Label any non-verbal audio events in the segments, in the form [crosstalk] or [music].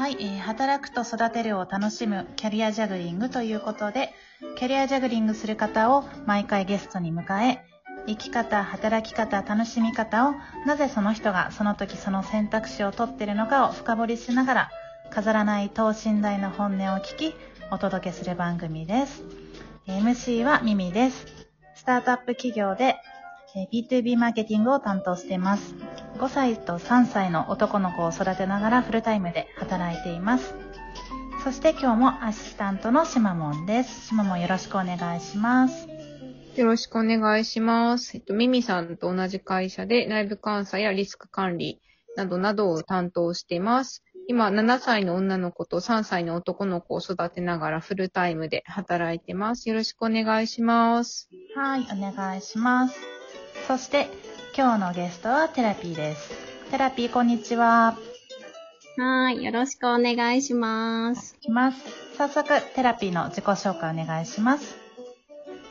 はい、えー働くと育てるを楽しむキャリアジャグリングということで、キャリアジャグリングする方を毎回ゲストに迎え、生き方、働き方、楽しみ方を、なぜその人がその時その選択肢を取ってるのかを深掘りしながら、飾らない等身大の本音を聞き、お届けする番組です。MC はミミです。スタートアップ企業で、B2B マーケティングを担当しています。5歳と3歳の男の子を育てながらフルタイムで働いています。そして今日もアシスタントのしまもんです。しまもんよろしくお願いします。よろしくお願いします。えっと、ミミさんと同じ会社で内部監査やリスク管理などなどを担当しています。今、7歳の女の子と3歳の男の子を育てながらフルタイムで働いてます。よろしくお願いします。はい、お願いします。そして今日のゲストはテラピーです。テラピーこんにちは。はい。よろしくお願いします。いきます。早速テラピーの自己紹介お願いします。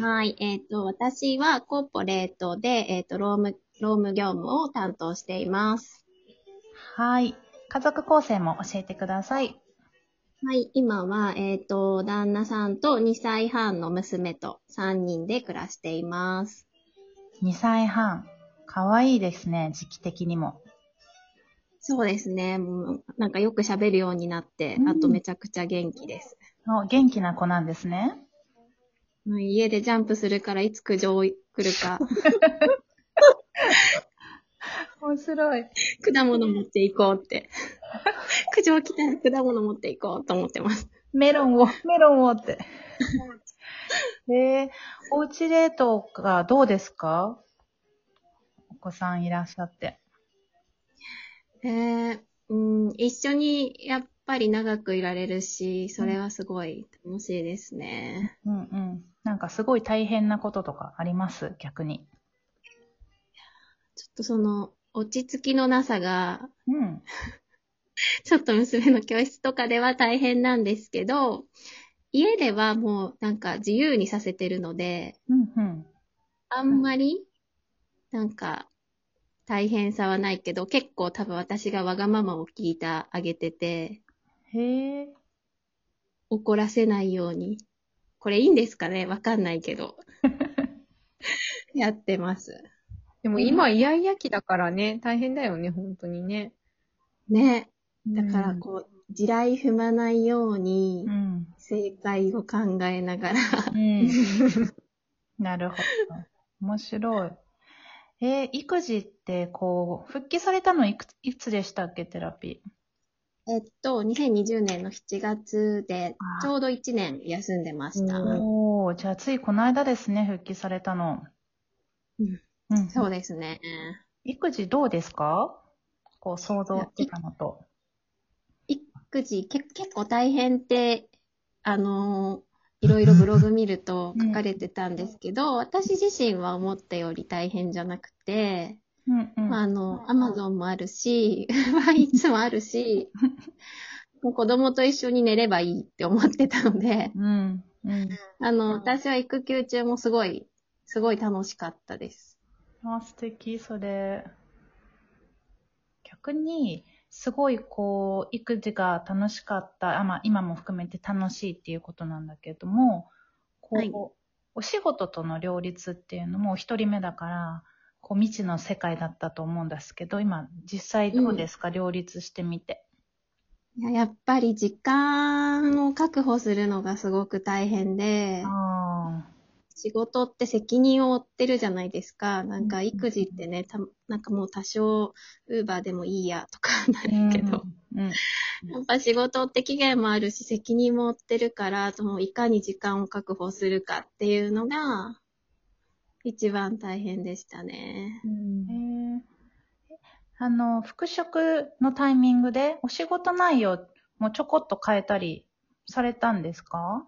はい。えっ、と、私はコーポレートで、えっ、と、労務、労務業務を担当しています。はい。家族構成も教えてください。はい。今は、えっ、と、旦那さんと2歳半の娘と3人で暮らしています。2歳半。かわいいですね、時期的にも。そうですね。もうなんかよく喋るようになって、うんあとめちゃくちゃ元気です。お元気な子なんですね。はい家でジャンプするからいつ苦情来るか、[laughs] 面白い。果物持っていこうって。苦情来たら果物持っていこうと思ってます。メロンを、メロンをって。[laughs] えー、おうちデートがどうですか？お子さんいらっしゃって。えー、うん、一緒にやっぱり長くいられるし、それはすごい楽しいですね。うんうん。なんかすごい大変なこととかあります？逆に。ちょっとその、落ち着きのなさが、うん。[laughs] ちょっと娘の教室とかでは大変なんですけど、家ではもうなんか自由にさせてるので、うんうん。あんまり、なんか、大変さはないけど、結構多分私がわがままを聞いてあげてて、へえ。怒らせないように。これいいんですかね？わかんないけど。[laughs] やってます。でも今、イヤイヤ期だからね、大変だよね、本当にね。ね。だからこう、地雷踏まないようにう、ん。正解を考えながら。うん。[laughs] なるほど。面白い。えー育児ってこう、復帰されたのいくついつでしたっけ、テラピえっと、2020年の7月でちょうど1年休んでました。ー。おー、じゃあついこの間ですね、復帰されたの。うんうん。そうですね。育児どうですか？こう、想像してたのと。育児、け結構大変って、あのーいろいろブログ見ると書かれてたんですけど、私自身は思ったより大変じゃなくて、うんうん。まあ、あの、アマゾンもあるし、ワイツもあるし、[laughs] もう子供と一緒に寝ればいいって思ってたので、うん。うん。あの、私は育休中もすごい、すごい楽しかったです。あ、素敵、それ。逆に、すごいこう、育児が楽しかった、あ、まあ今も含めて楽しいっていうことなんだけども、こう、はい。お仕事との両立っていうのも一人目だから、こう未知の世界だったと思うんですけど、今実際どうですか、両立してみて。いややっぱり時間を確保するのがすごく大変で、あ仕事って責任を負ってるじゃないですか。なんかうん育児ってね、たなんかもう多少、ウーバーでもいいやとかなあ。るけど、うん。うん。やっぱ仕事って期限もあるし、責任も負ってるから、もういかに時間を確保するかっていうのが、一番大変でしたね。へえあの、復職のタイミングでお仕事内容もちょこっと変えたりされたんですか？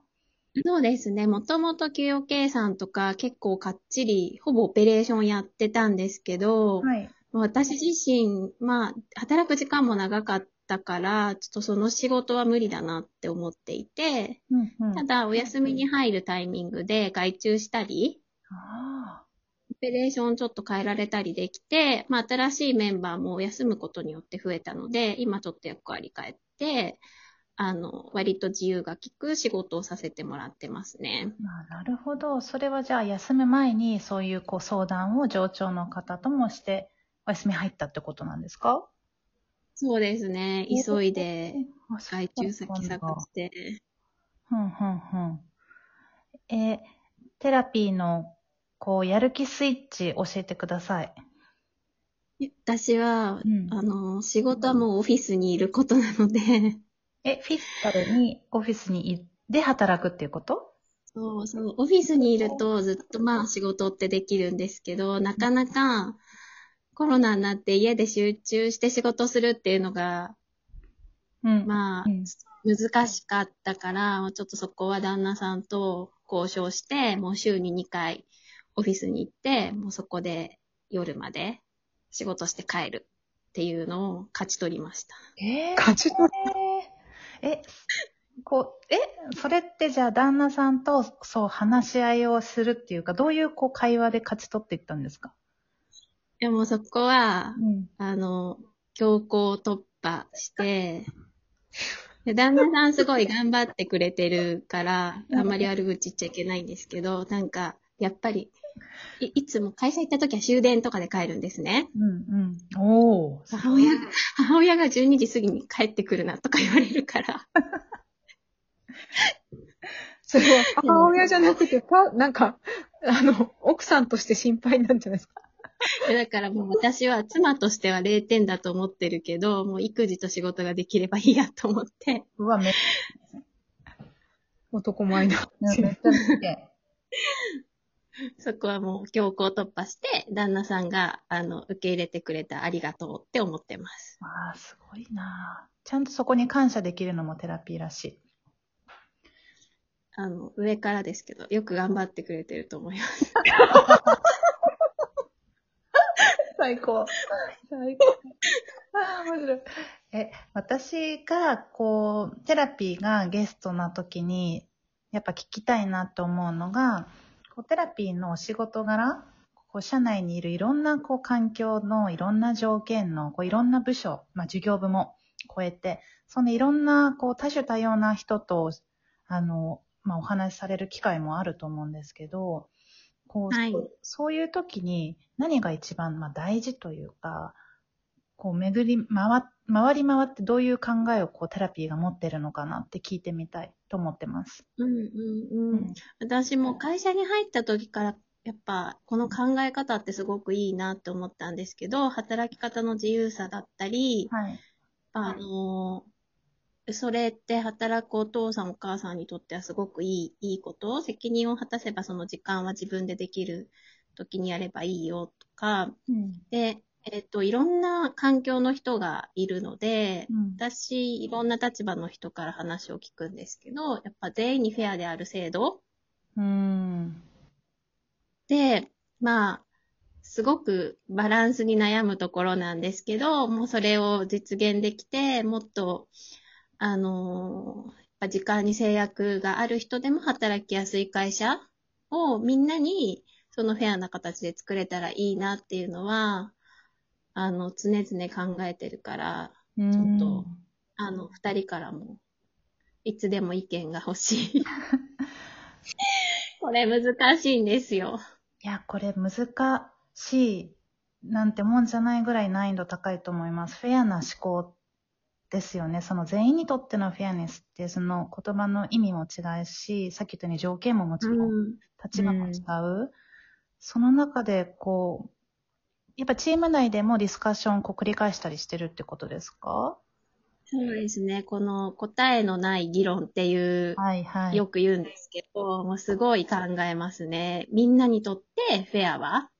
そうですね。もともと給与計算とか結構かっちり、ほぼオペレーションやってたんですけど、はい。私自身、まあ、働く時間も長かったから、ちょっとその仕事は無理だなって思っていて、うんうん。ただ、お休みに入るタイミングで外注したり、あオペレーションちょっと変えられたりできて、まあ、新しいメンバーも休むことによって増えたので、今ちょっと役割変えして、あの、割と自由が利く仕事をさせてもらってますね。まあ、なるほど。それはじゃあ休む前にそういうこう相談を上長の方ともして、お休み入ったってことなんですか？そうですね。急いで、あそう外注先探して。ふんふんふん。えーテラピーのこうやる気スイッチ教えてください。私は、うんあの、仕事はもうオフィスにいることなので、え、フィジカルにオフィスにいで働くっていうこと？そう、そのオフィスにいるとずっとまあ仕事ってできるんですけど、なかなかコロナになって家で集中して仕事するっていうのが、うん。まあうん、難しかったから、ちょっとそこは旦那さんと交渉して、もう週に2回オフィスに行って、もうそこで夜まで仕事して帰るっていうのを勝ち取りました。えー。勝ち取え、こう、え、それってじゃあ旦那さんとそう話し合いをするっていうか、どういうこう会話で勝ち取っていったんですか？でもそこは、うん。あの、強行突破して、で旦那さんすごい頑張ってくれてるから、あんまり悪口言っちゃいけないんですけど、なんか、やっぱり、いいつも会社行った時は終電とかで帰るんですね。うんうん。おー。母親が、母親が12時過ぎに帰ってくるなとか言われるから。[laughs] それは [laughs] 母親じゃなくて、か、なんか、あの、奥さんとして心配なんじゃないですか？[laughs] でだからもう私は妻としては0点だと思ってるけど、もう育児と仕事ができればいいやと思って、うわ、めっ男前な。めっちゃ見て。[laughs] そこはもう強行突破して、旦那さんが、あの、受け入れてくれたありがとうって思ってます。わあ、すごいなちゃんとそこに感謝できるのもテラピーらしい。あの、上からですけど、よく頑張ってくれてると思います。[laughs] 最高。最高。ああ、面白い。え、私が、こう、テラピーがゲストな時に、やっぱ聞きたいなと思うのが、こうテラピーのお仕事柄、こう社内にいるいろんなこう環境のいろんな条件のこういろんな部署、まあ、授業部も超えて、そのいろんなこう多種多様な人と、あの、まあ、お話しされる機会もあると思うんですけど、こう、はい。そういう時に何が一番まあ大事というか、こう巡り回、回り回ってどういう考えをこうテラピーが持ってるのかなって聞いてみたいと思ってます。うんうんうん。私も会社に入った時から、やっぱこの考え方ってすごくいいなって思ったんですけど、働き方の自由さだったり、はい。あの、それって働くお父さんお母さんにとってはすごくいい、いいこと責任を果たせばその時間は自分でできる時にやればいいよとか、うん。で、えっと、いろんな環境の人がいるので、うん。私、いろんな立場の人から話を聞くんですけど、やっぱ全員にフェアである制度うん。で、まあ、すごくバランスに悩むところなんですけど、もうそれを実現できて、もっと、あのーやっぱ時間に制約がある人でも働きやすい会社をみんなにそのフェアな形で作れたらいいなっていうのは、あの、常々考えてるから、ちょっとあの、二人からも、いつでも意見が欲しい。[laughs] これ難しいんですよ。いや、これ難しいなんてもんじゃないぐらい難易度高いと思います。フェアな思考ですよね。その全員にとってのフェアネスって、その言葉の意味も違うし、さっき言ったように条件ももちろんうん。立場も違う。その中で、こう、やっぱチーム内でもディスカッションを繰り返したりしてるってことですか？そうですね。この答えのない議論っていう、はいはい。よく言うんですけど、もうすごい考えますね。みんなにとってフェアは？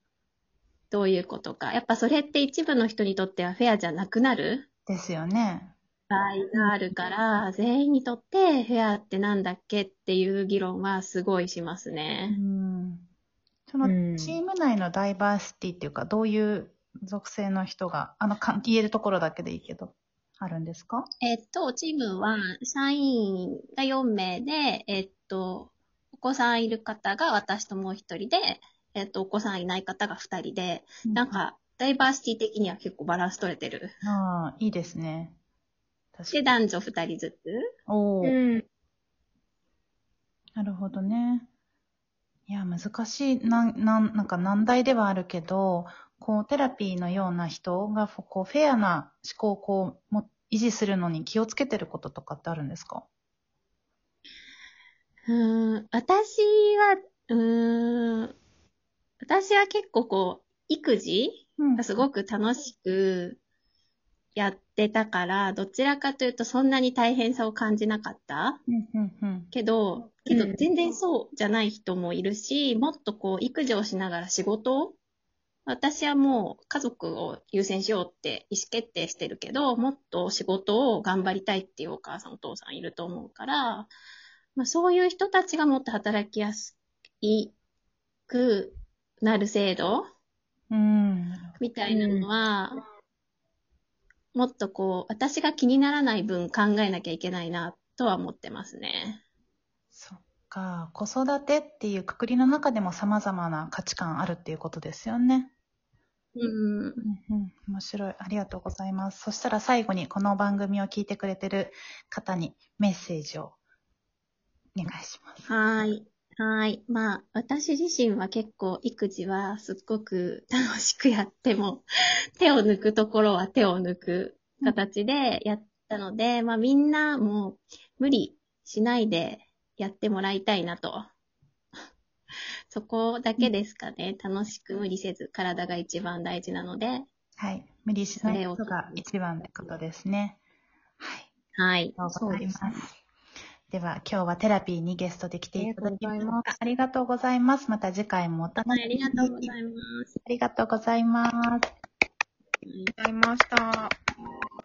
どういうことか。やっぱそれって一部の人にとってはフェアじゃなくなる？ですよね。場合があるから、全員にとってフェアってなんだっけっていう議論はすごいしますうね。ん。そのうんチーム内のダイバーシティっていうか、どういう属性の人が、あの、か言えるところだけでいいけど、あるんですか？えっと、チームは社員が4名で、えっと、お子さんいる方が私ともう一人で、えっと、お子さんいない方が2人で、なん、か、ダイバーシティ的には結構バランス取れてる。ああ、いいですね。で、確かに。男女二人ずつ。おー、うん。なるほどね。いや、難しい、なん、なん、なんか難題ではあるけど、こう、テラピーのような人が、こう、フェアな思考をこう、も、維持するのに気をつけてることとかってあるんですか？うーん、私は、うーん、私は結構こう、育児うん。がすごく楽しくやってたから、どちらかというとそんなに大変さを感じなかった？うん、うん、うん。けど、けどうん全然そうじゃない人もいるし、もっとこう、育児をしながら仕事を？私はもう家族を優先しようって意思決定してるけど、もっと仕事を頑張りたいっていうお母さんお父さんいると思うから、まあそういう人たちがもっと働きやすいくなる制度うん。みたいなのは、もっとこう、私が気にならない分考えなきゃいけないなとは思ってますね。そっか。子育てっていうくくりの中でも様々な価値観あるっていうことですよね。うん。うんうん。面白い。ありがとうございます。そしたら最後にこの番組を聞いてくれてる方にメッセージをお願いします。はーい。はーい。まあ、私自身は結構育児はすっごく楽しくやっても、[laughs] 手を抜くところは手を抜く形でやったので、まあみんなも無理しないでやってもらいたいなと。[laughs] そこだけですかね。楽しく無理せず、体が一番大事なので。はい。無理しないことが一番ってことですね。はい。はい。ありがとうございます。では、今日はテラピーにゲストで来ていただきました。ありがとうございます。また次回もお楽しみに。ありがとうございます。ありがとうございます。ありがとうございました。